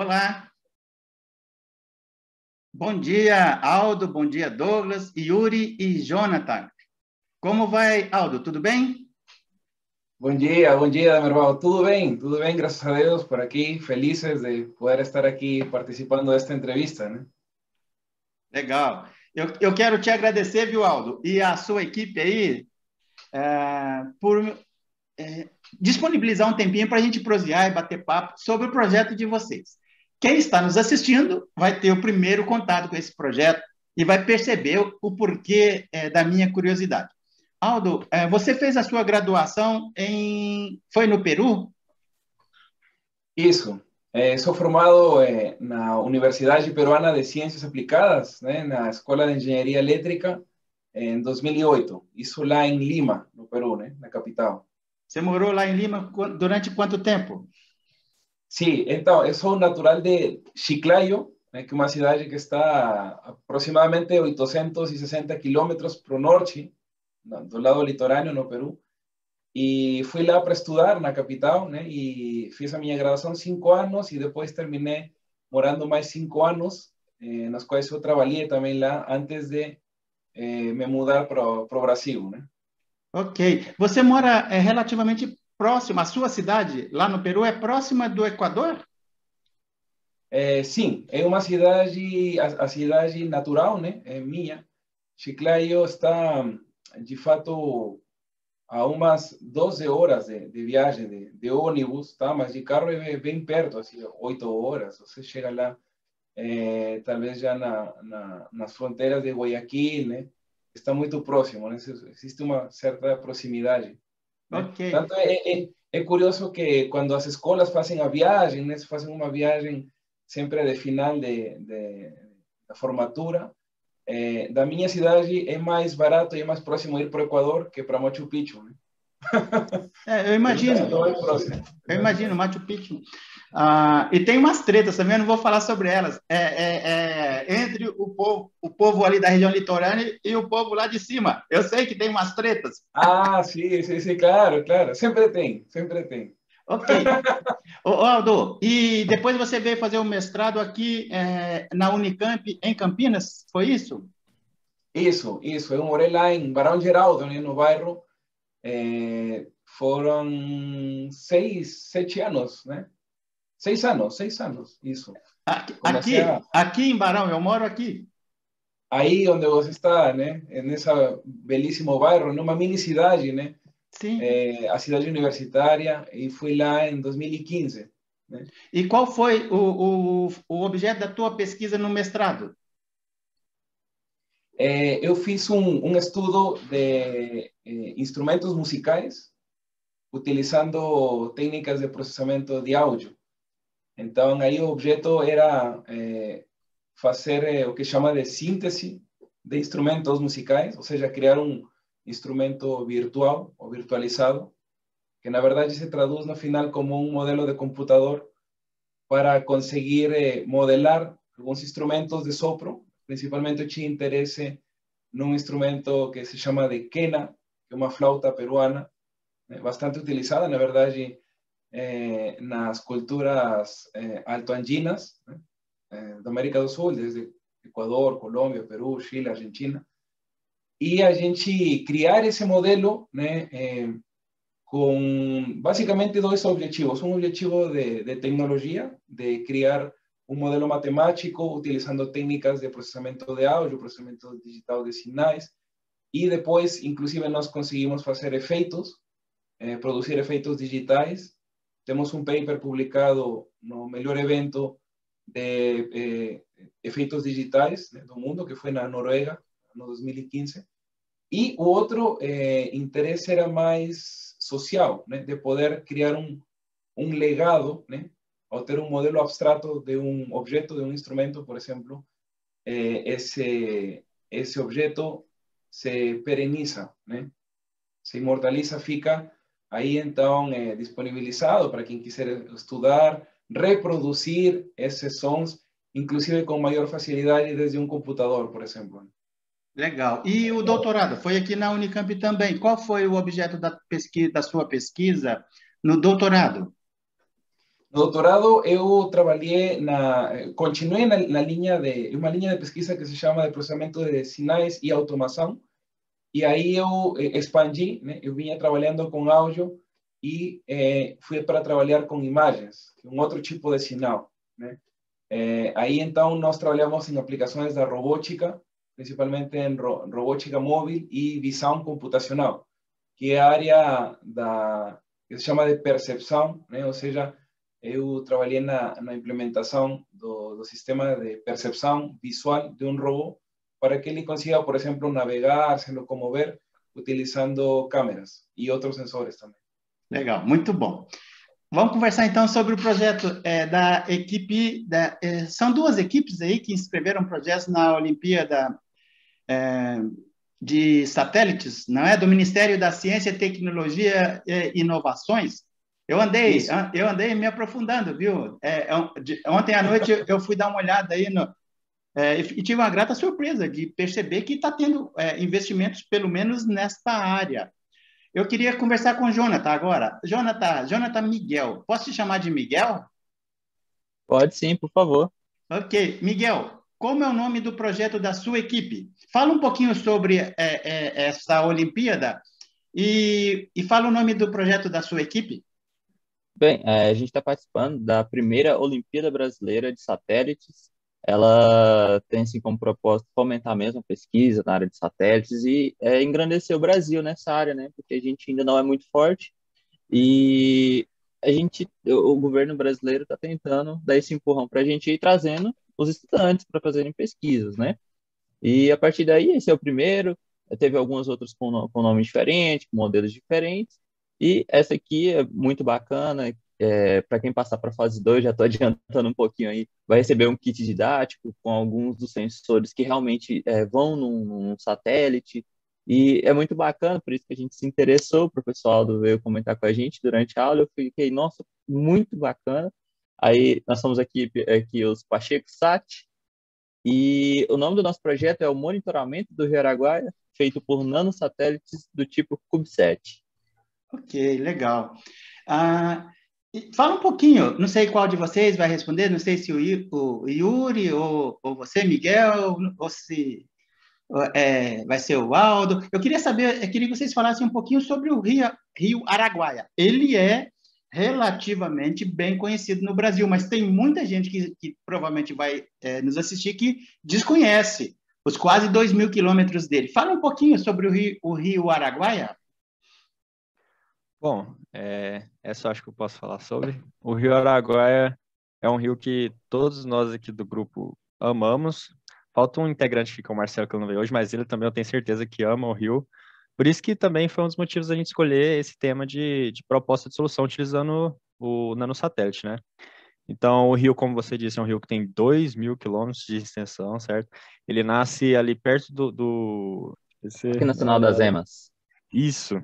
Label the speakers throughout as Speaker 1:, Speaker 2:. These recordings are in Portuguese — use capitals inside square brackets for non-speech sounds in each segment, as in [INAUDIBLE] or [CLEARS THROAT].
Speaker 1: Olá. Bom dia, Aldo. Bom dia, Douglas, Yuri e Jonathan. Como vai, Aldo? Tudo bem?
Speaker 2: Bom dia, bom dia, meu irmão. Tudo bem, tudo bem, graças a Deus, por aqui, felizes de poder estar aqui participando desta entrevista, né?
Speaker 1: Legal. Eu, eu quero te agradecer, viu, Aldo, e a sua equipe aí, é, por é, disponibilizar um tempinho para a gente prosear e bater papo sobre o projeto de vocês. Quem está nos assistindo vai ter o primeiro contato com esse projeto e vai perceber o porquê é, da minha curiosidade. Aldo, é, você fez a sua graduação em. Foi no Peru?
Speaker 2: Isso. É, sou formado na Universidade Peruana de Ciências Aplicadas, né, na Escola de Engenharia Elétrica, em 2008. Isso lá em Lima, no Peru, né, na capital.
Speaker 1: Você morou lá em Lima durante quanto tempo?
Speaker 2: Sim, então, eu sou natural de Chiclayo, né, que é uma cidade que está aproximadamente 860 quilômetros para o norte, do lado litorâneo, no Peru. E fui lá para estudar na capital, né? E fiz a minha graduação cinco anos e depois terminei morando mais cinco anos, eh, nas quais eu trabalhei também lá antes de eh, me mudar para o Brasil, né?
Speaker 1: Ok. Você mora é, relativamente próxima, a sua cidade, lá no Peru, é próxima do Equador?
Speaker 2: É, sim, é uma cidade, a, a, cidade natural, né? É minha. Chiclayo está, de fato, a umas 12 horas de, de viagem de, de, ônibus, tá? Mas de carro é bem perto, assim, 8 horas. Você chega lá, é, talvez já na, na, nas fronteiras de Guayaquil, né? Está muito próximo, né? Existe uma certa proximidade.
Speaker 1: Okay.
Speaker 2: Tanto é, é, é, curioso que quando as escolas fazem a viagem, né, fazem uma viagem sempre de final de, de, da formatura, é, da minha cidade é mais barato e é mais próximo ir para o Equador que para Machu Picchu. Né?
Speaker 1: É, eu imagino. Eu imagino, Machu Picchu. Ah, e tem umas tretas também, eu não vou falar sobre elas. É, é, é, entre o povo, o povo ali da região litorânea e o povo lá de cima. Eu sei que tem umas tretas.
Speaker 2: Ah, sim, sim, sim, claro, claro. Sempre tem, sempre tem.
Speaker 1: Ok. [LAUGHS] Ô, Aldo, e depois você veio fazer o um mestrado aqui é, na Unicamp, em Campinas, foi isso?
Speaker 2: Isso, isso. Eu morei lá em Barão Geraldo, né, no bairro. É, foram seis, sete anos, né? Seis anos, seis anos, isso.
Speaker 1: Aqui, a... aqui em Barão, eu moro aqui.
Speaker 2: Aí onde você está, né? Nessa belíssimo bairro, numa mini cidade, né?
Speaker 1: Sim.
Speaker 2: É, a cidade universitária, e fui lá em 2015. Né?
Speaker 1: E qual foi o, o, o objeto da tua pesquisa no mestrado?
Speaker 2: Eu fiz um, um estudo de é, instrumentos musicais utilizando técnicas de processamento de áudio. Então, aí o objeto era fazer é, o que chama de síntese de instrumentos musicais, ou seja, criar um instrumento virtual ou virtualizado, que na verdade se traduz no final como um modelo de computador para conseguir é, modelar alguns instrumentos de sopro. Principalmente eu tinha interesse num instrumento que se chama de quena, que é uma flauta peruana, bastante utilizada, na verdade, eh, nas culturas eh, altoandinas né? eh, da América do Sul, desde Equador, Colômbia, Peru, Chile, Argentina. E a gente criar esse modelo né, eh, com basicamente dois objetivos. Um objetivo de, de tecnologia, de criar um modelo matemático utilizando técnicas de processamento de áudio, processamento digital de sinais, e depois, inclusive, nós conseguimos fazer efeitos, eh, produzir efeitos digitais temos um paper publicado no? Melhor evento de eh, efeitos digitais do mundo, que foi na Noruega, no 2015. E o outro eh, interesse era mais social, de poder criar um, um legado, né, ter um modelo abstrato de um objeto, de um instrumento, por exemplo, eh, esse, esse objeto se pereniza, né, se imortaliza, fica Aí então é disponibilizado para quem quiser estudar, reproduzir esses sons, inclusive com maior facilidade desde um computador, por exemplo.
Speaker 1: Legal. E o doutorado foi aqui na Unicamp também. Qual foi o objeto da pesquisa, da sua pesquisa no doutorado?
Speaker 2: No doutorado eu trabalhei na, continuei na, na linha de uma linha de pesquisa que se chama de processamento de sinais e automação. E aí eu eh, expandi, né? Eu vinha trabalhando com áudio e eh, fui para trabalhar com imagens, um outro tipo de sinal, né? Eh, aí então nós trabalhamos em aplicações da robótica, principalmente em ro robótica móvel e visão computacional, que é a área da que se chama de percepção, né? Ou seja, eu trabalhei na, na implementação do, do, sistema de percepção visual de um robô para que ele consiga, por exemplo, navegar, se locomover, utilizando câmeras e outros sensores também.
Speaker 1: Legal, muito bom. Vamos conversar então sobre o projeto é, da equipe. Da, é, são duas equipes aí que inscreveram projetos na Olimpíada é, de Satélites, não é? Do Ministério da Ciência, Tecnologia e Inovações. Eu andei, Isso. eu andei me aprofundando, viu? É, é ontem à noite eu fui dar uma olhada aí no, é, e tive uma grata surpresa de perceber que está tendo é, investimentos, pelo menos nesta área. Eu queria conversar com o Jonathan agora. Jonathan, Jonathan Miguel. Posso te chamar de Miguel?
Speaker 3: Pode sim, por favor.
Speaker 1: Ok. Miguel, como é o nome do projeto da sua equipe? Fala um pouquinho sobre é, é, essa Olimpíada e, e fala o nome do projeto da sua equipe.
Speaker 3: Bem, é, a gente está participando da primeira Olimpíada Brasileira de Satélites. Ela tem assim como propósito fomentar mesmo a pesquisa na área de satélites e é, engrandecer o Brasil nessa área, né? Porque a gente ainda não é muito forte e a gente, o governo brasileiro está tentando dar esse empurrão para a gente ir trazendo os estudantes para fazerem pesquisas, né? E a partir daí, esse é o primeiro. Teve alguns outros com, com nomes diferentes, com modelos diferentes. E essa aqui é muito bacana, é, para quem passar para a fase 2, já estou [LAUGHS] adiantando um pouquinho aí, vai receber um kit didático com alguns dos sensores que realmente é, vão num, num, satélite. E é muito bacana, por isso que a gente se interessou, o professor Aldo veio comentar com a gente durante a aula, eu fiquei, nossa, muito bacana. Aí nós somos aqui, aqui os Pacheco Sat, e o nome do nosso projeto é o Monitoramento do Rio Araguaia, feito por nanosatélites do tipo CubeSat.
Speaker 1: Ok, legal. Ah, fala um pouquinho, não sei qual de vocês vai responder, não sei se o, Yuri ou, ou você, Miguel, ou se é, vai ser o Aldo. Eu queria saber, eu queria que vocês falassem um pouquinho sobre o Rio, Rio Araguaia. Ele é relativamente bem conhecido no Brasil, mas tem muita gente que, que provavelmente vai é, nos assistir que desconhece os quase 2 mil quilômetros dele. Fala um pouquinho sobre o Rio, o Rio Araguaia.
Speaker 4: Bom, é, essa acho que eu posso falar sobre. O Rio Araguaia é um rio que todos nós aqui do grupo amamos. Falta um integrante aqui, que é o Marcelo, que eu não veio hoje, mas ele também eu tenho certeza que ama o rio. Por isso que também foi um dos motivos da gente escolher esse tema de, de proposta de solução utilizando o nanosatélite, né? Então, o rio, como você disse, é um rio que tem 2 mil quilômetros de extensão, certo? Ele nasce ali perto do... do
Speaker 3: esse, Parque Nacional das Emas.
Speaker 4: Isso.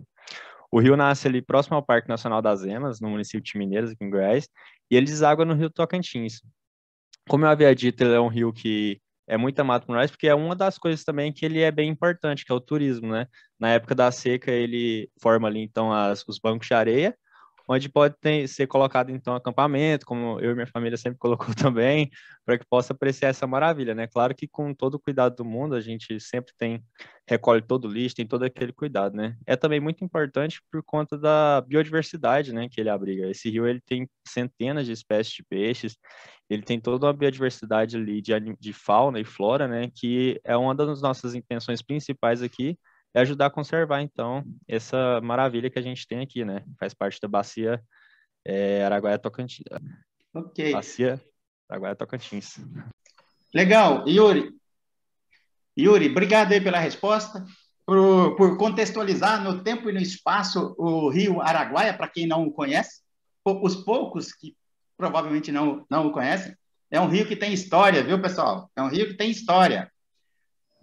Speaker 4: O rio nasce ali próximo ao Parque Nacional das Emas, no município de Mineiras, aqui em Goiás, e ele deságua no rio Tocantins. Como eu havia dito, ele é um rio que é muito amado por nós, porque é uma das coisas também que ele é bem importante, que é o turismo, né? Na época da seca, ele forma ali, então, as, os bancos de areia, onde pode ter, ser colocado então acampamento, como eu e minha família sempre [LAUGHS] colocou também, para que possa apreciar essa maravilha, né? Claro que com todo o cuidado do mundo, a gente sempre tem recolhe todo o lixo, tem todo aquele cuidado, né? É também muito importante por conta da biodiversidade, né, que ele abriga. Esse rio ele tem centenas de espécies de peixes, ele tem toda uma biodiversidade ali de, de fauna e flora, né, que é uma das nossas intenções principais aqui, é ajudar a conservar, então, essa maravilha que a gente tem aqui, né? Faz parte da bacia é, Araguaia-Tocantins.
Speaker 1: Ok.
Speaker 4: Bacia Araguaia-Tocantins.
Speaker 1: Legal. Yuri, Yuri, obrigado aí pela resposta, por, por contextualizar no tempo e no espaço o rio Araguaia, para quem não o conhece, os poucos que provavelmente não, não o conhecem. É um rio que tem história, viu, pessoal? É um rio que tem história.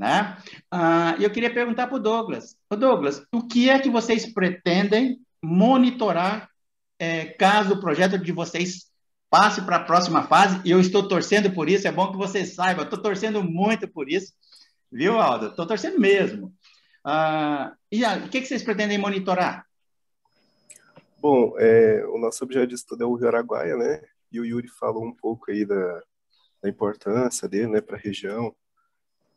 Speaker 1: Né? Ah, eu queria perguntar para o Douglas. Ô Douglas, o que é que vocês pretendem monitorar é, caso o projeto de vocês passe para a próxima fase? E eu estou torcendo por isso, é bom que vocês saibam, estou torcendo muito por isso, viu, Aldo? Estou torcendo mesmo. Ah, e o que, que vocês pretendem monitorar?
Speaker 5: Bom, é, o nosso objeto de estudo é o Rio Araguaia, né? e o Yuri falou um pouco aí da, da importância dele, né, para a região,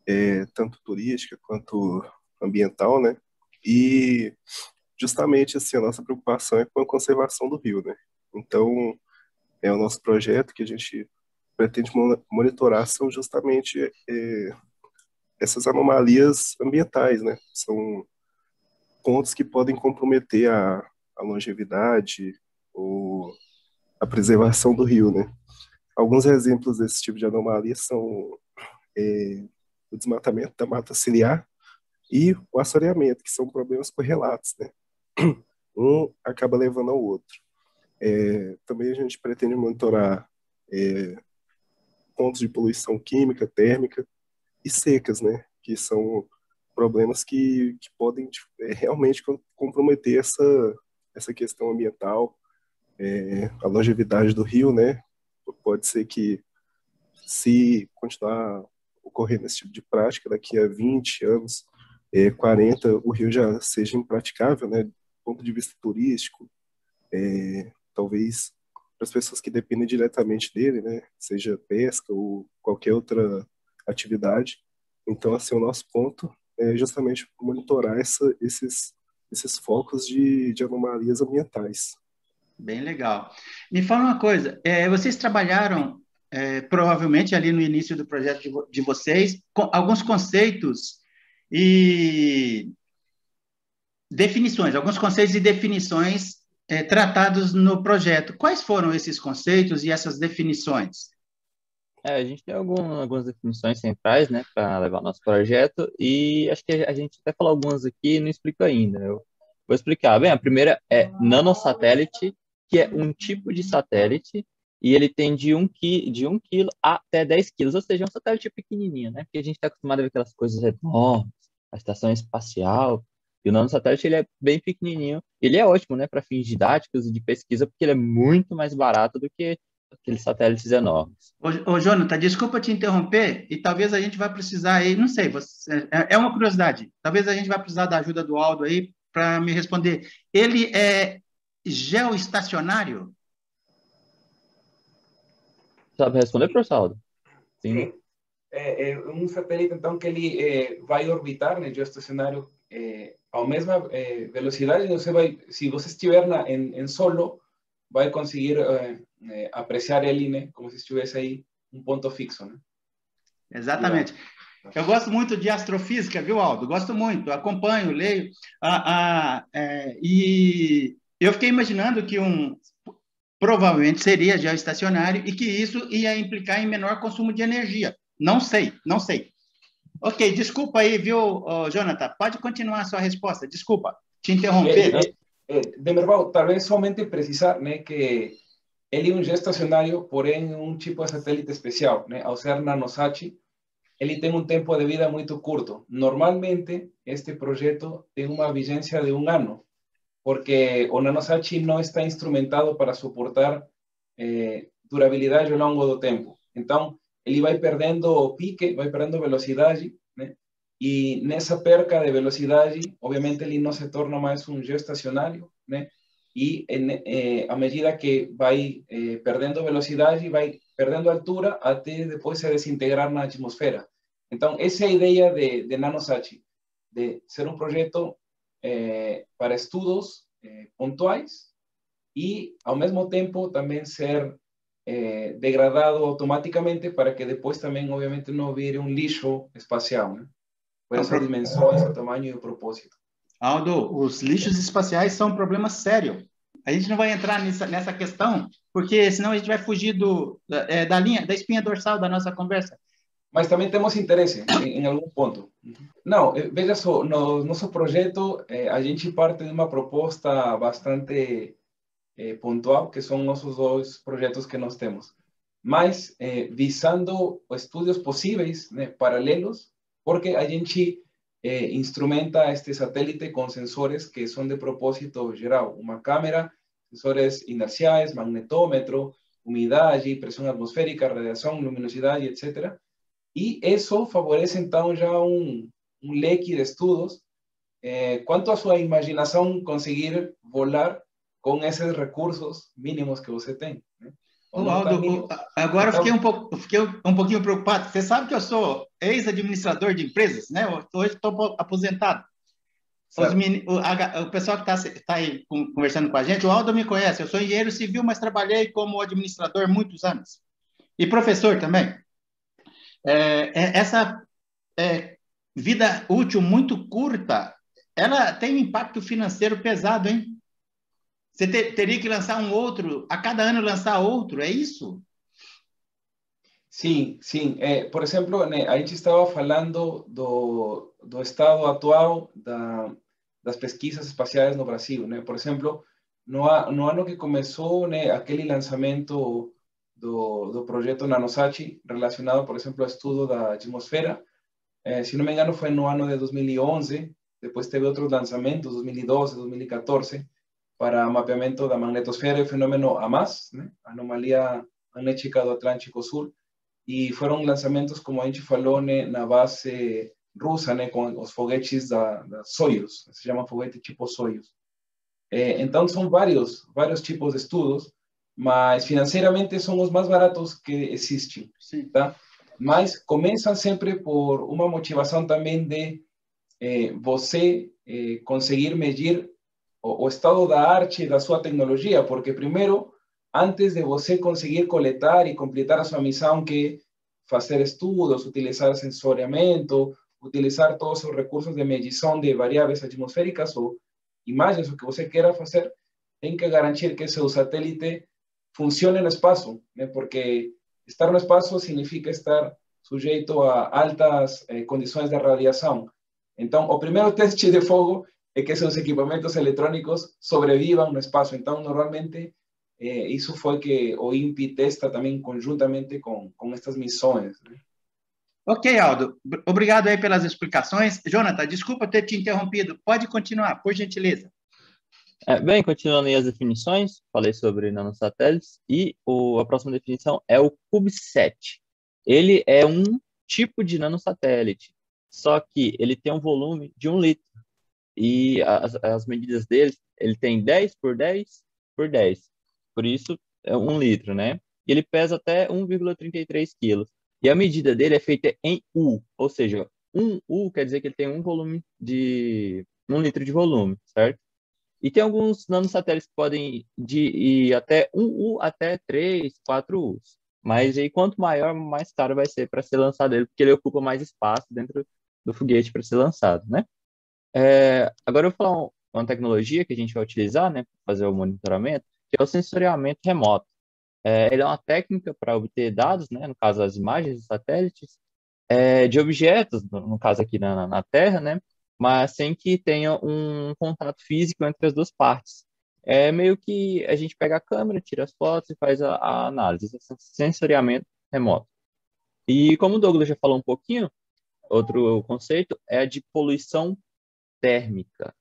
Speaker 5: é, tanto turística quanto ambiental, né? E justamente assim a nossa preocupação é com a conservação do rio, né? Então é o nosso projeto que a gente pretende monitorar são justamente é, essas anomalias ambientais, né? São pontos que podem comprometer a, a longevidade ou a preservação do rio, né? Alguns exemplos desse tipo de anomalia são é, o desmatamento da mata ciliar e o assoreamento, que são problemas correlatos, né? [CLEARS THROAT] Um acaba levando ao outro. É, também a gente pretende monitorar é, pontos de poluição química, térmica e secas, né? Que são problemas que, que podem é, realmente comprometer essa, essa questão ambiental, é, a longevidade do rio, né? Pode ser que se continuar ocorrendo esse tipo de prática, daqui a 20 anos, é, 40, o rio já seja impraticável, né? Do ponto de vista turístico, é, talvez para as pessoas que dependem diretamente dele, né? Seja pesca ou qualquer outra atividade. Então, assim, o nosso ponto é justamente monitorar essa, esses, esses focos de, de anomalias ambientais.
Speaker 1: Bem legal. Me fala uma coisa, é, vocês trabalharam é, provavelmente ali no início do projeto de, de vocês alguns conceitos e definições, alguns conceitos e definições é, tratados no projeto. Quais foram esses conceitos e essas definições?
Speaker 3: É, a gente tem algum, algumas definições centrais, né, para levar nosso projeto, e acho que a gente até falou algumas aqui e não explico ainda. Eu vou explicar. Bem, a primeira é nanosatélite, que é um tipo de satélite, e ele tem de 1 um de um quilo até 10 quilos, ou seja, é um satélite pequenininho, né? Porque a gente está acostumado a ver aquelas coisas enormes, a estação espacial, e o nanosatélite ele é bem pequenininho. Ele é ótimo, né, para fins didáticos e de pesquisa, porque ele é muito mais barato do que aqueles satélites enormes.
Speaker 1: Ô, ô Jonathan, desculpa te interromper, e talvez a gente vai precisar aí, não sei, você, é, é uma curiosidade, talvez a gente vai precisar da ajuda do Aldo aí para me responder. Ele é geoestacionário?
Speaker 3: Sabe responder, professor Aldo?
Speaker 2: Sim. É, é, um satélite, então, que ele é, vai orbitar, né, geoestacionário, é, a mesma é, velocidade, você vai, se você estiver na, em, em solo, vai conseguir é, é, apreciar ele, né, como se estivesse aí um ponto fixo, né?
Speaker 1: Exatamente. Eu gosto muito de astrofísica, viu, Aldo? Gosto muito, acompanho, leio. Ah, ah, é, e eu fiquei imaginando que um provavelmente seria geoestacionário e que isso ia implicar em menor consumo de energia. Não sei, não sei. Ok, desculpa aí, viu, Jonathan? Pode continuar a sua resposta. Desculpa te interromper.
Speaker 2: É, é, de verdade, talvez somente precisar né, que ele é um geoestacionário, porém um tipo de satélite especial. Né? Ao ser nanosat, ele tem um tempo de vida muito curto. Normalmente, este projeto tem uma vigência de um ano, porque o nanosat não está instrumentado para suportar eh, durabilidade ao longo do tempo. Então, ele vai perdendo pique, vai perdendo velocidade, né? E nessa perca de velocidade, obviamente ele não se torna mais um geoestacionário, né? e eh, a medida que vai eh, perdendo velocidade, vai perdendo altura até depois se desintegrar na atmosfera. Então, essa é a ideia de, de NanoSat, de ser um projeto eh, para estudos pontuais e, ao mesmo tempo, também ser degradado automaticamente para que depois também, obviamente, não vire um lixo espacial, né? por essa dimensão, esse tamanho e o propósito.
Speaker 1: Aldo, os lixos espaciais são um problema sério. A gente não vai entrar nessa, nessa questão, porque senão a gente vai fugir do, é, da linha, da espinha dorsal da nossa conversa.
Speaker 2: Mas também temos interesse em, em algum ponto. Não, eh, veja só, no nosso projeto, eh, a gente parte de uma proposta bastante eh, pontual, que são nossos dois projetos que nós temos. Mas eh, visando estudos possíveis, né, paralelos, porque a gente eh, instrumenta este satélite con sensores que son de propósito geral. Una cámara, sensores inerciais, magnetómetro, umidade, presión atmosférica, radiación, luminosidad, etc. Y eso favorece entonces ya un, un leque de estudos eh, quanto a su imaginación conseguir volar con esos recursos mínimos que usted tiene.
Speaker 1: Aldo, agora fiquei um, pouco, fiquei um pouquinho preocupado. Você sabe que eu sou ex-administrador de empresas, né? Hoje estou aposentado. o, a, o, pessoal que está tá aí conversando com a gente, o Aldo me conhece. Eu sou engenheiro civil, mas trabalhei como administrador muitos anos. E professor também. É, é, essa é, vida útil muito curta, ela tem um impacto financeiro pesado, hein? Você ter, teria que lançar um outro, a cada ano lançar outro, é isso?
Speaker 2: Sim, sim. É, por exemplo, né, a gente estava falando do, do estado atual da, das pesquisas espaciais no Brasil. Né? Por exemplo, no, no ano que começou né, aquele lançamento do, do projeto NanoSat relacionado, por exemplo, ao estudo da atmosfera, eh, se não me engano, foi no ano de 2011, depois teve outros lançamentos, 2012, 2014, para mapeamento da magnetosfera e o fenômeno AMAS, né? Anomalia Magnética do Atlântico Sul, e foram lançamentos, como a gente falou, né, na base russa, né, com os foguetes da, da Soyuz, se chama foguete tipo Soyuz. É, então, são vários, vários tipos de estudos, mas financeiramente são os mais baratos que existem, Sim. tá? Mas começam sempre por uma motivação também de eh, você eh, conseguir medir o, o, estado da arte e da sua tecnologia, porque primeiro, antes de você conseguir coletar e completar a sua missão, que é fazer estudos, utilizar sensoriamento, utilizar todos os recursos de medição de variáveis atmosféricas ou imagens, o que você queira fazer, tem que garantir que seu satélite funcione no espaço, né? porque estar no espaço significa estar sujeito a altas eh, condições de radiação. Então, o primeiro teste de fogo é que seus equipamentos eletrônicos sobrevivam no espaço. Então, normalmente, eh, isso foi que o INPE testa também conjuntamente com, com estas missões. Né?
Speaker 1: Ok, Aldo. Obrigado aí pelas explicações. Jonathan, desculpa ter te interrompido. Pode continuar, por gentileza.
Speaker 3: É, bem, continuando aí as definições, falei sobre nanosatélites, e o, a próxima definição é o CubeSat. Ele é um tipo de nanosatélite, só que ele tem um volume de um litro e as, as medidas dele, ele tem 10 por 10 por 10. Por isso, é um litro, né? E ele pesa até 1,33 quilos. E a medida dele é feita em U, ou seja, um U quer dizer que ele tem um volume de um litro de volume, certo? E tem alguns nanosatélites que podem de ir até 1 U até 3, 4 U's. Mas aí quanto maior, mais caro vai ser para ser lançado ele, porque ele ocupa mais espaço dentro do foguete para ser lançado, né? É, agora eu vou falar uma tecnologia que a gente vai utilizar, né, para fazer o monitoramento, que é o sensoriamento remoto. É, ele é uma técnica para obter dados, né, no caso as imagens dos satélites, é, de objetos, no, no caso aqui na, na, Terra, né, mas sem que tenha um contato físico entre as duas partes. É meio que a gente pega a câmera, tira as fotos e faz a, a análise, sensoriamento remoto. E como o Douglas já falou um pouquinho, outro conceito é a de poluição térmica.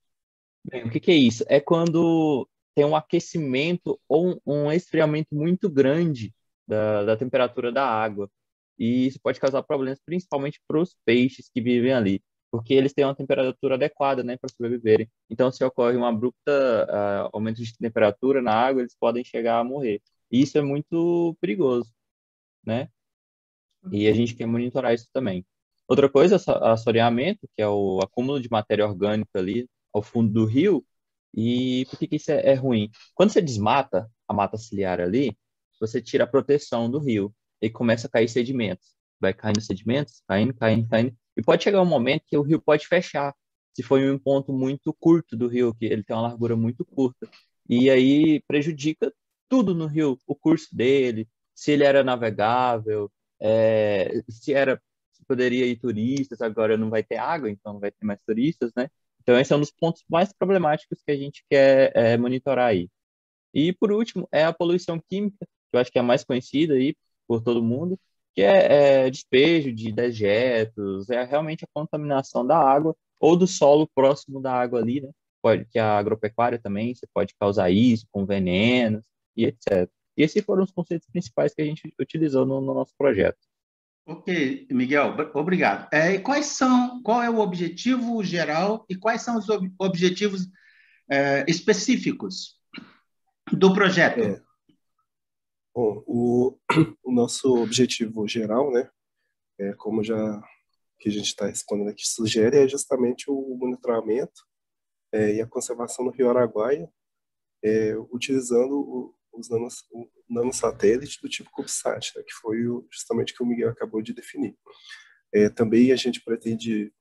Speaker 3: Bem, o que, que é isso? É quando tem um aquecimento ou um, um esfriamento muito grande da, da temperatura da água. E isso pode causar problemas principalmente para os peixes que vivem ali, porque eles têm uma temperatura adequada né, para sobreviverem. Então, se ocorre um abrupto uh, aumento de temperatura na água, eles podem chegar a morrer. E isso é muito perigoso, né? E a gente quer monitorar isso também. Outra coisa, assoreamento, que é o acúmulo de matéria orgânica ali ao fundo do rio. E por que, que isso é, é ruim? Quando você desmata a mata ciliar ali, você tira a proteção do rio e começa a cair sedimentos. Vai caindo sedimentos, caindo, caindo, caindo. E pode chegar um momento que o rio pode fechar, se em um ponto muito curto do rio, que ele tem uma largura muito curta. E aí prejudica tudo no rio, o curso dele, se ele era navegável, é, se era poderia ir turistas, agora não vai ter água, então não vai ter mais turistas, né? Então, esse é um dos pontos mais problemáticos que a gente quer é, monitorar aí. E, por último, é a poluição química, que eu acho que é a mais conhecida aí por todo mundo, que é, é despejo de dejetos, é realmente a contaminação da água ou do solo próximo da água ali, né? Pode, que a agropecuária também, você pode causar isso com venenos e etc. E esses foram os conceitos principais que a gente utilizou no, no nosso projeto.
Speaker 1: Ok, Miguel, obrigado. É, quais são, qual é o objetivo geral e quais são os ob objetivos é, específicos do projeto?
Speaker 5: É. Bom, o, o nosso objetivo geral, né, é, como já que a gente está respondendo aqui sugere, é justamente o monitoramento é, e a conservação do Rio Araguaia, é, utilizando o, os nanos, o nanosatélite do tipo CubeSat, né, que foi o, justamente o que o Miguel acabou de definir. É, também a gente pretende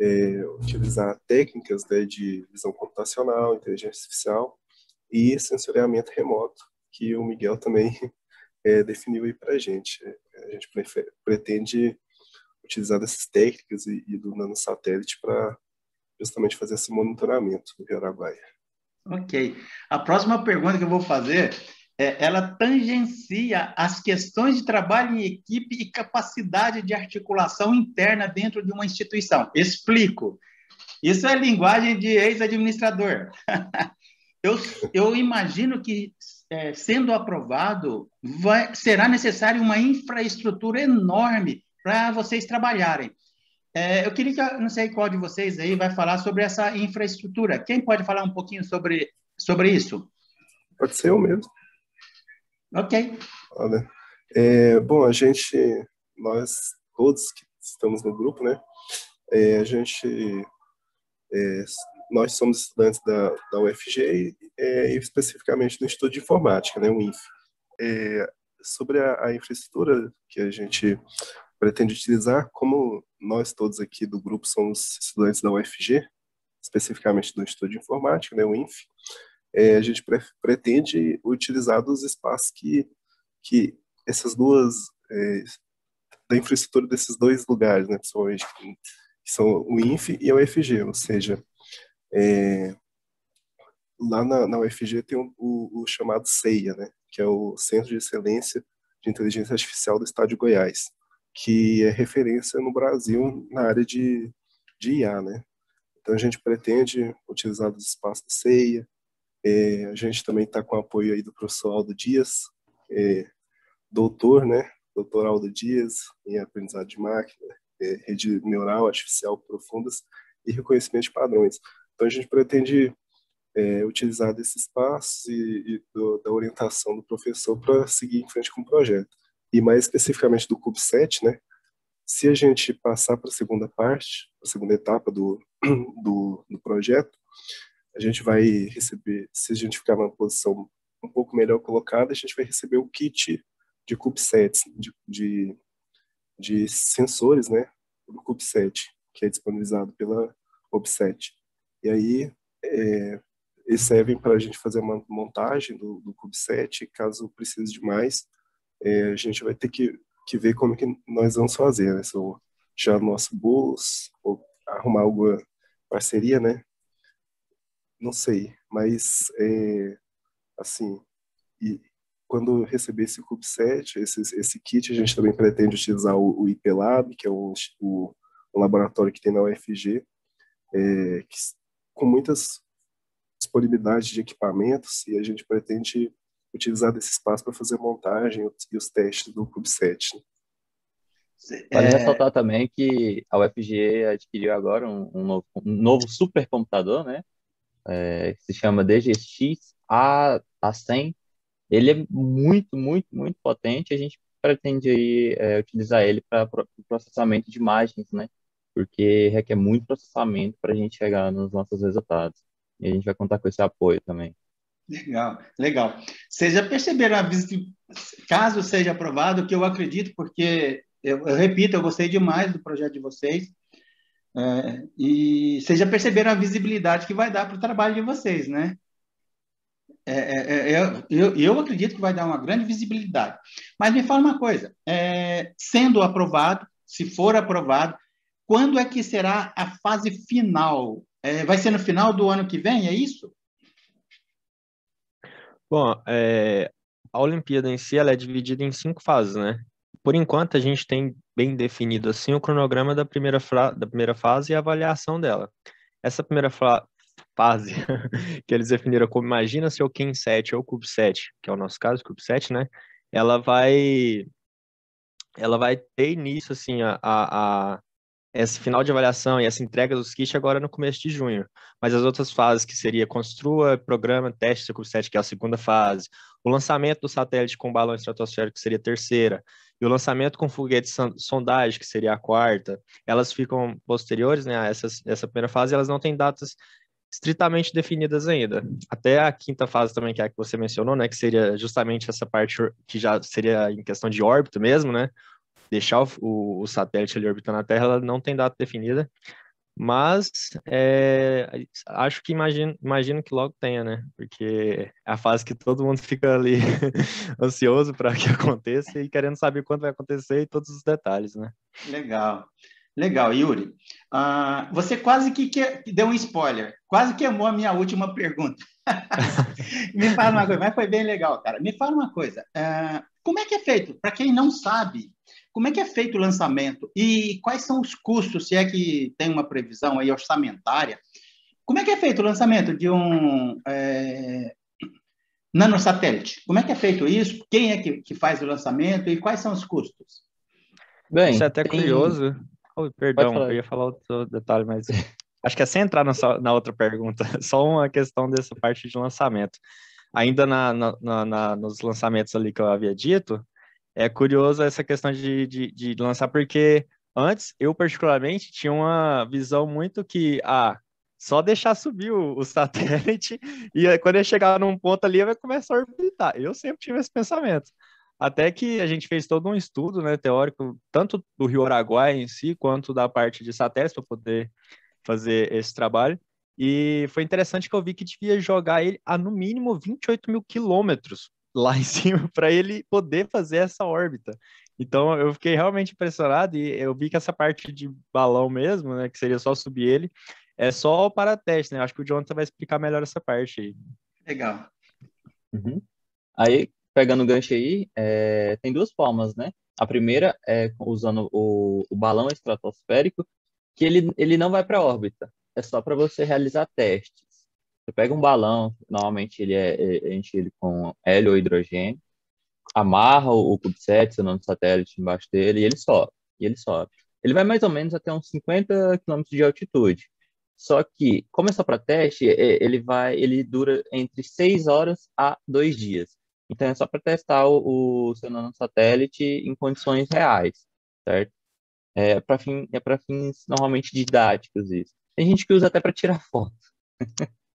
Speaker 5: é, utilizar técnicas né, de visão computacional, inteligência artificial e sensoriamento remoto, que o Miguel também [LAUGHS] é, definiu aí para a gente. A gente pretende utilizar dessas técnicas e, e do nanosatélite para justamente fazer esse monitoramento do Rio Araguaia.
Speaker 1: Ok. A próxima pergunta que eu vou fazer é, ela tangencia as questões de trabalho em equipe e capacidade de articulação interna dentro de uma instituição. Explico. Isso é linguagem de ex-administrador. [LAUGHS] eu, eu imagino que, é, sendo aprovado, vai, será necessário uma infraestrutura enorme para vocês trabalharem. É, eu queria que, não sei qual de vocês aí vai falar sobre essa infraestrutura. Quem pode falar um pouquinho sobre, sobre isso?
Speaker 5: Pode ser eu mesmo.
Speaker 1: Ok.
Speaker 5: Olha, é, bom, a gente, nós todos que estamos no grupo, né, é, a gente, é, nós somos estudantes da, da UFG é, e especificamente do Instituto de Informática, né, o INF. É, sobre a, a infraestrutura que a gente pretende utilizar, como nós todos aqui do grupo somos estudantes da UFG, especificamente do Instituto de Informática, né, o INF, é, a gente pre pretende utilizar dos espaços que, que essas duas, é, da infraestrutura desses dois lugares, né, principalmente, que são o INF e a UFG, ou seja, é, lá na, na UFG tem o, o, o, chamado CEIA, né, que é o Centro de Excelência de Inteligência Artificial do Estado de Goiás, que é referência no Brasil na área de, de IA, né. Então a gente pretende utilizar os espaços do CEIA, é, a gente também está com apoio aí do professor Aldo Dias, é, doutor, né? Doutor Aldo Dias em aprendizado de máquina, é, rede neural artificial profundas e reconhecimento de padrões. Então a gente pretende é, utilizar desse espaço e, e do, da orientação do professor para seguir em frente com o projeto. E mais especificamente do CubeSat, né? Se a gente passar para a segunda parte, a segunda etapa do, [CLEARS THROAT] do, do projeto, a gente vai receber, se a gente ficar numa posição um pouco melhor colocada, a gente vai receber o kit de CubeSats, de, de, de sensores, né, do CubeSat, que é disponibilizado pela OBSET. E aí, é, eles servem para a gente fazer uma montagem do, do CubeSat, caso precise de mais, é, a gente vai ter que, que ver como que nós vamos fazer, né, se no nosso bolso, ou arrumar alguma parceria, né, não sei, mas é, assim, e quando receber esse CubeSat, esse, esse kit, a gente também pretende utilizar o, o IPLab, que é o, o, um laboratório que tem na UFG, é, que, com muitas disponibilidades de equipamentos, e a gente pretende utilizar desse espaço para fazer a montagem e os testes do CubeSat.
Speaker 3: Vale é... ressaltar também que a UFG adquiriu agora um, um, novo, um novo supercomputador, né? é, que se chama DGX A, A100. Ele é muito, muito, muito potente. A gente pretende aí, é, utilizar ele para processamento de imagens, né? Porque requer muito processamento para a gente chegar nos nossos resultados. E a gente vai contar com esse apoio também.
Speaker 1: Legal, legal. Vocês já perceberam, caso seja aprovado, que eu acredito, porque, eu, eu repito, eu gostei demais do projeto de vocês, é, e vocês já perceberam a visibilidade que vai dar para o trabalho de vocês, né? É, é, é eu, eu, acredito que vai dar uma grande visibilidade. Mas me fala uma coisa: é, sendo aprovado, se for aprovado, quando é que será a fase final? É, vai ser no final do ano que vem, é isso?
Speaker 4: Bom, a Olimpíada em si ela é dividida em cinco fases, né? Por enquanto, a gente tem bem definido assim o cronograma da primeira, da primeira fase e a avaliação dela. Essa primeira fase [LAUGHS] que eles definiram como imagina se o King 7 ou CubeSat, que é o nosso caso, CubeSat, né? Ela vai ela vai ter início assim a, a esse final de avaliação e essa entrega dos kits agora no começo de junho. Mas as outras fases, que seria construa, programa, teste CubeSat, que é a segunda fase, o lançamento do satélite com balão estratosférico, que seria a terceira, e o lançamento com foguete sondagem, que seria a quarta, elas ficam posteriores, né, a essa, essa primeira fase, elas não têm datas estritamente definidas ainda. Até a quinta fase também, que é a que você mencionou, né, que seria justamente essa parte que já seria em questão de órbita mesmo, né, deixar o, o, satélite ali orbitando a Terra, ela não tem data definida, mas é, acho que imagino, imagino que logo tenha, né? Porque é a fase que todo mundo fica ali [LAUGHS] ansioso para que [LAUGHS] aconteça e querendo saber quando vai acontecer e todos os detalhes, né?
Speaker 1: Legal. Legal, Yuri. Uh, você quase que, que, deu um spoiler, quase queimou a minha última pergunta. [LAUGHS] Me fala uma coisa, mas foi bem legal, cara. Me fala uma coisa, uh, como é que é feito? Para quem não sabe, como é que é feito o lançamento e quais são os custos, se é que tem uma previsão aí orçamentária? Como é que é feito o lançamento de um é, nanosatélite? Como é que é feito isso? Quem é que, que faz o lançamento e quais são os custos?
Speaker 4: Bem, isso é até tem... curioso. Oh, perdão, eu ia falar outro detalhe, mas [LAUGHS] acho que é sem entrar nessa, na outra pergunta, [LAUGHS] só uma questão dessa parte de lançamento. Ainda na, na, na, nos lançamentos ali que eu havia dito, é curioso essa questão de, de, de lançar, porque antes eu, particularmente, tinha uma visão muito que, ah, só deixar subir o, o [LAUGHS] satélite e quando ele chegar num ponto ali, vai começar a orbitar. Eu sempre tive esse pensamento. Até que a gente fez todo um estudo né, teórico, tanto do Rio Araguaia em si, quanto da parte de satélites, para poder fazer esse trabalho. E foi interessante que eu vi que devia jogar ele a no mínimo 28 mil quilômetros lá em [LAUGHS] cima para ele poder fazer essa órbita. Então eu fiquei realmente impressionado e eu vi que essa parte de balão mesmo, né, que seria só subir ele, é só para teste, né? Acho que o Jonathan vai explicar melhor essa parte aí.
Speaker 1: Legal.
Speaker 3: Uhum. Aí, pegando o gancho aí, é, tem duas formas, né? A primeira é usando o, o balão estratosférico, que ele, ele não vai para a órbita, é só para você realizar testes. Você pega um balão, normalmente ele é, é enche ele com hélio ou hidrogênio, amarra o, CubeSat, o satélite embaixo dele, e ele sobe, e ele sobe. Ele vai mais ou menos até uns 50 km de altitude. Só que, como é só para teste, ele vai, ele dura entre 6 horas a 2 dias. Então é só para testar o, o seu nanosatélite em condições reais, certo? É para fim, é fins normalmente didáticos isso. Tem gente que usa até para tirar foto. [LAUGHS]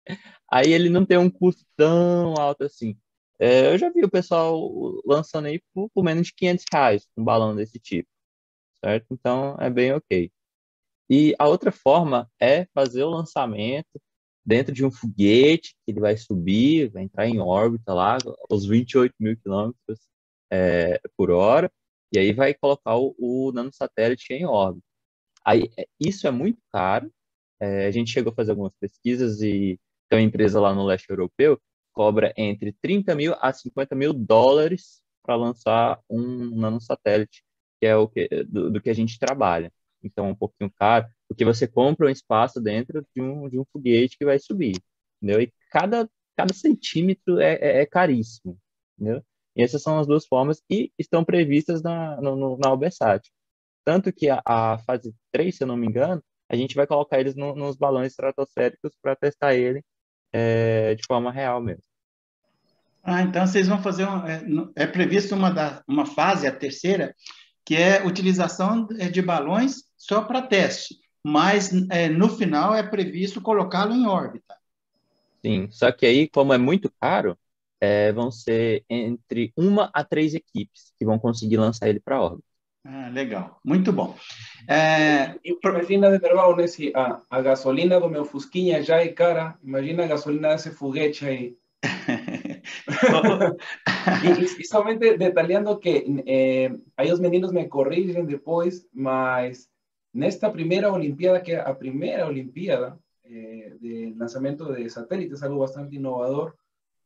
Speaker 3: aí ele não tem um custo tão alto assim. É, eu já vi o pessoal lançando aí por, por, menos de 500 reais um balão desse tipo, certo? Então é bem ok. E a outra forma é fazer o lançamento dentro de um foguete que ele vai subir, vai entrar em órbita lá, aos 28 mil quilômetros é, por hora, e aí vai colocar o, o nanosatélite em órbita. Aí, é, isso é muito caro, é, a gente chegou a fazer algumas pesquisas e tem uma empresa lá no leste europeu cobra entre 30 mil a 50 mil dólares para lançar um nanosatélite, que é o que, do, do, que a gente trabalha. Então, é um pouquinho caro, porque você compra um espaço dentro de um, de um foguete que vai subir, entendeu? E cada, cada centímetro é, é, é caríssimo, entendeu? E essas são as duas formas e estão previstas na, no, na Albesat. Tanto que a, a, fase 3, se eu não me engano, a gente vai colocar eles no, nos balões estratosféricos para testar ele é, de forma real mesmo.
Speaker 1: Ah, então vocês vão fazer um, é, é previsto uma da, uma fase, a terceira, que é utilização de balões só para teste, mas é, no final é previsto colocá-lo em órbita.
Speaker 3: Sim, só que aí, como é muito caro, é, vão ser entre uma a três equipes que vão conseguir lançar ele para órbita.
Speaker 1: Ah, legal, muito bom. É...
Speaker 2: Imagina de nervão nesse, a, a gasolina do meu Fusquinha já é cara, imagina a gasolina desse foguete aí. [LAUGHS] e, e, somente detalhando que eh, aí os meninos me corrigem depois, mas nesta primeira Olimpíada, que é a primeira Olimpíada eh, de lançamento de satélites, algo bastante inovador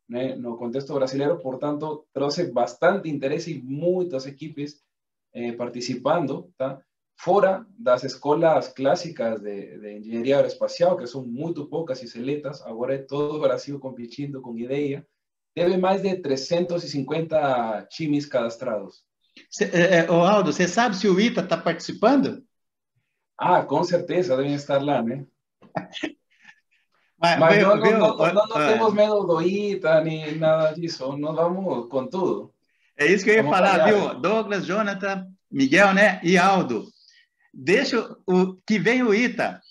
Speaker 2: né, no contexto brasileiro, portanto, trouxe bastante interesse e muitas equipes eh, participando, tá? fora das escolas clássicas de, de engenharia aeroespacial, que são muito poucas e seletas, agora é todo o Brasil competindo com ideia, teve mais de 350 times cadastrados.
Speaker 1: Cê, é, é Aldo, você sabe se o ITA está participando?
Speaker 2: Ah, com certeza, devem estar lá, né? [LAUGHS] Mas, Mas viu, não, viu, não, não, não é. temos medo do ITA nem nada disso, nós vamos com tudo.
Speaker 1: É isso que eu ia vamos falar, viu? Douglas, Jonathan, Miguel, né? E Aldo. Deixa o que vem o ITA.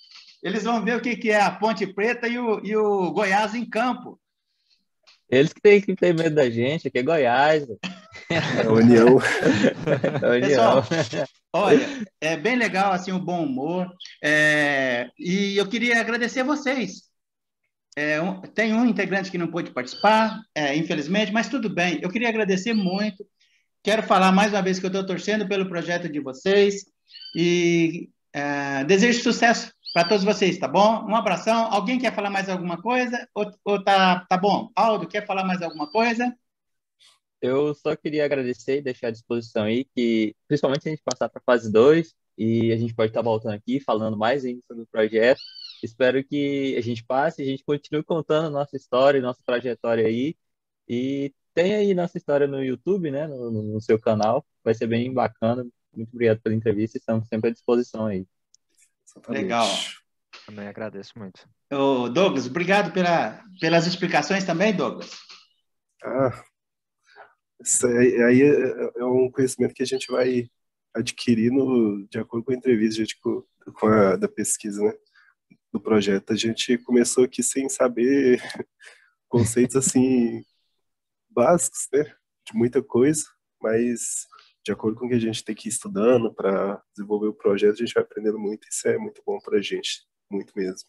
Speaker 1: Eles vão ver o que, que é a Ponte Preta e o, e o Goiás em campo.
Speaker 3: Eles que têm que ter medo da gente, aqui é Goiás.
Speaker 5: É a União. [LAUGHS]
Speaker 1: É União. Pessoal, olha, é bem legal assim o bom humor. É, e eu queria agradecer a vocês. É, um, tem um integrante que não pôde participar, é, infelizmente, mas tudo bem. Eu queria agradecer muito. Quero falar mais uma vez que eu estou torcendo pelo projeto de vocês e é, desejo sucesso para todos vocês, tá bom? Um abração. Alguém quer falar mais alguma coisa? Ou, ou tá, tá bom? Aldo, quer falar mais alguma coisa?
Speaker 3: Eu só queria agradecer e deixar à disposição aí que, principalmente, a gente passar para a fase 2 e a gente pode estar tá voltando aqui falando mais ainda sobre o projeto. Espero que a gente passe, a gente continue contando nossa história, nossa trajetória aí. E tem aí nossa história no YouTube, né? No, no seu canal. Vai ser bem bacana. Muito obrigado pela entrevista. Estamos sempre à disposição aí.
Speaker 1: Legal.
Speaker 4: Também agradeço muito.
Speaker 1: Ô, Douglas, obrigado pela, pelas explicações também, Douglas.
Speaker 5: Ah, isso aí, aí é, é, um conhecimento que a gente vai adquirindo de acordo com a entrevista gente, com, com a da pesquisa, né? Projeto. A gente começou aqui sem saber [LAUGHS] conceitos assim básicos, né? De muita coisa, mas de acordo com o que a gente tem que ir estudando para desenvolver o projeto, a gente vai aprendendo muito. Isso é muito bom para a gente, muito mesmo.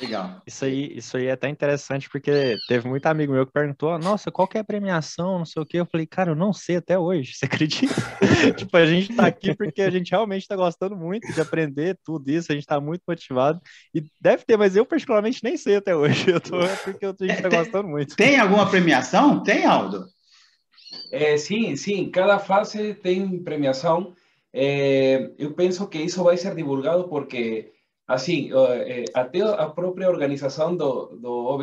Speaker 1: Legal.
Speaker 4: Isso aí, isso aí é até interessante, porque teve muito amigo meu que perguntou, nossa, qual que é a premiação, não sei o quê. Eu falei, cara, eu não sei até hoje, [LAUGHS] você acredita? [LAUGHS] tipo, a gente tá aqui porque a gente realmente tá gostando muito de aprender tudo isso, a gente tá muito motivado. E deve ter, mas eu particularmente nem sei até hoje. Eu tô, é porque a gente tá gostando muito.
Speaker 1: Tem alguma premiação? Tem, Aldo?
Speaker 2: É, sim, sim, cada fase tem premiação. É, eu penso que isso vai ser divulgado porque, assim, é, até a própria organização do, do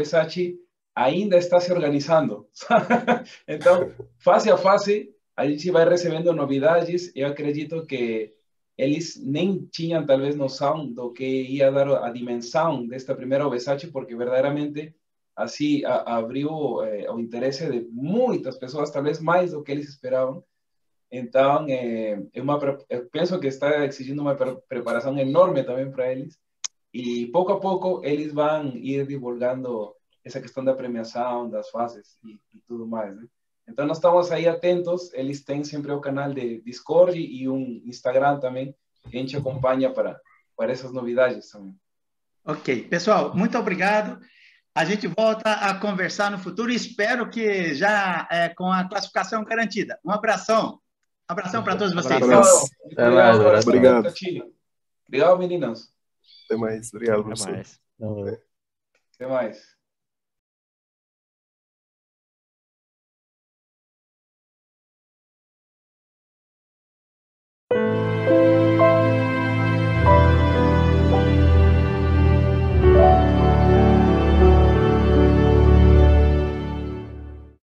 Speaker 2: ainda está se organizando. [LAUGHS] então, fase a fase, a gente vai recebendo novidades. Eu acredito que eles nem tinham, talvez, noção do que ia dar a dimensão desta primeira OBSACHI, porque verdadeiramente assim abriu é, o interesse de muitas pessoas, talvez mais do que eles esperavam. Então, é, é uma, eu penso que está exigindo uma preparação enorme também para eles. E pouco a pouco eles vão ir divulgando essa questão da premiação, das fases e, e tudo mais. Né? Então, nós estamos aí atentos. Eles têm sempre o canal de Discord e um Instagram também, que a gente acompanha para, para essas novidades também.
Speaker 1: Ok. Pessoal, muito obrigado. A gente volta a conversar no futuro e espero que já é, com a classificação garantida. Um abração. Abração para todos vocês.
Speaker 5: Abraço. Até mais.
Speaker 2: Abraço. Obrigado. Obrigado, meninas.
Speaker 5: Até mais. Obrigado,
Speaker 4: Até mais.
Speaker 2: Até mais.